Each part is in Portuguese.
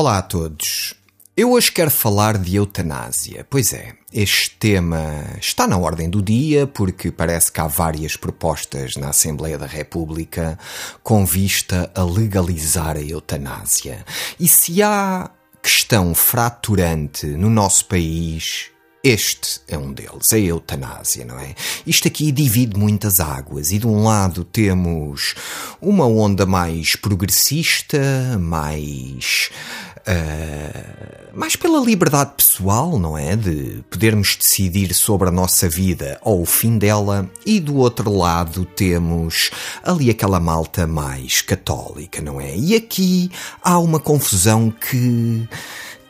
Olá a todos. Eu hoje quero falar de eutanásia. Pois é, este tema está na ordem do dia porque parece que há várias propostas na Assembleia da República com vista a legalizar a eutanásia. E se há questão fraturante no nosso país, este é um deles, a eutanásia, não é? Isto aqui divide muitas águas e de um lado temos uma onda mais progressista, mais Uh, mais pela liberdade pessoal, não é? De podermos decidir sobre a nossa vida ou o fim dela, e do outro lado temos ali aquela malta mais católica, não é? E aqui há uma confusão que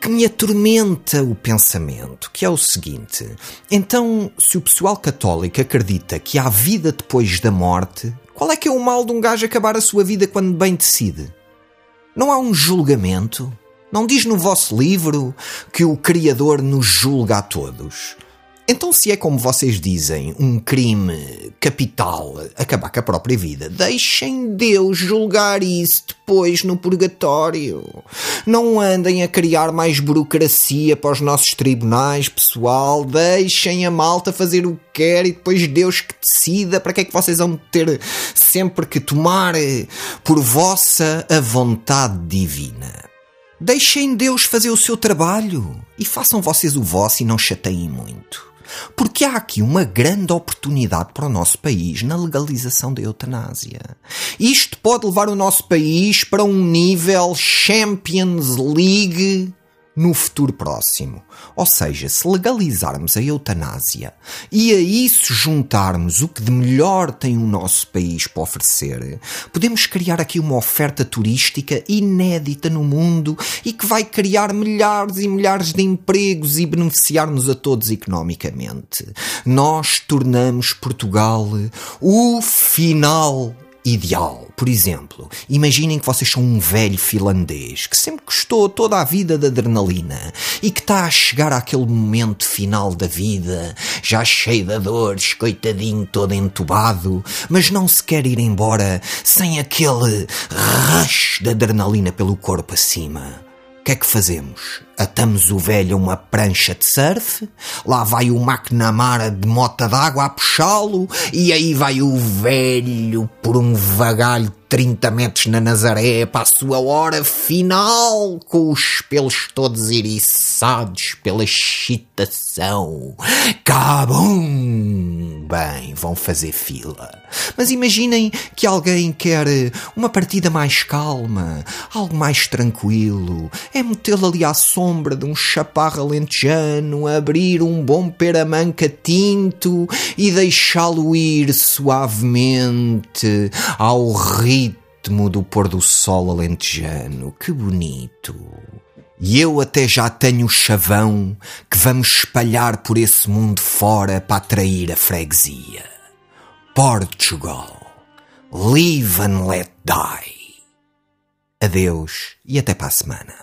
que me atormenta o pensamento, que é o seguinte: então, se o pessoal católico acredita que há vida depois da morte, qual é que é o mal de um gajo acabar a sua vida quando bem decide? Não há um julgamento? Não diz no vosso livro que o Criador nos julga a todos? Então, se é como vocês dizem, um crime capital acabar com a própria vida, deixem Deus julgar isso depois no purgatório. Não andem a criar mais burocracia para os nossos tribunais, pessoal. Deixem a malta fazer o que quer e depois Deus que decida para que é que vocês vão ter sempre que tomar por vossa a vontade divina. Deixem Deus fazer o seu trabalho e façam vocês o vosso e não chateiem muito. Porque há aqui uma grande oportunidade para o nosso país na legalização da eutanásia. Isto pode levar o nosso país para um nível Champions League no futuro próximo. Ou seja, se legalizarmos a eutanásia e a isso juntarmos o que de melhor tem o nosso país para oferecer, podemos criar aqui uma oferta turística inédita no mundo e que vai criar milhares e milhares de empregos e beneficiar-nos a todos economicamente. Nós tornamos Portugal o final ideal. Por exemplo, imaginem que vocês são um velho finlandês que sempre gostou toda a vida da adrenalina e que está a chegar àquele momento final da vida, já cheio de dores, coitadinho, todo entubado, mas não se quer ir embora sem aquele rush de adrenalina pelo corpo acima. Que é que fazemos? Atamos o velho a uma prancha de surf, lá vai o McNamara de mota d'água a puxá-lo, e aí vai o velho por um vagalho 30 metros na Nazaré para a sua hora final, com os pelos todos eriçados pela excitação. Cabum! Bem, vão fazer fila. Mas imaginem que alguém quer uma partida mais calma, algo mais tranquilo, é metê-lo ali à sombra de um chaparro alentejano, abrir um bom peramanca tinto e deixá-lo ir suavemente ao ritmo do pôr do sol alentejano. Que bonito! E eu até já tenho o chavão que vamos espalhar por esse mundo fora para atrair a freguesia. Portugal. Live and let die. Adeus e até para a semana.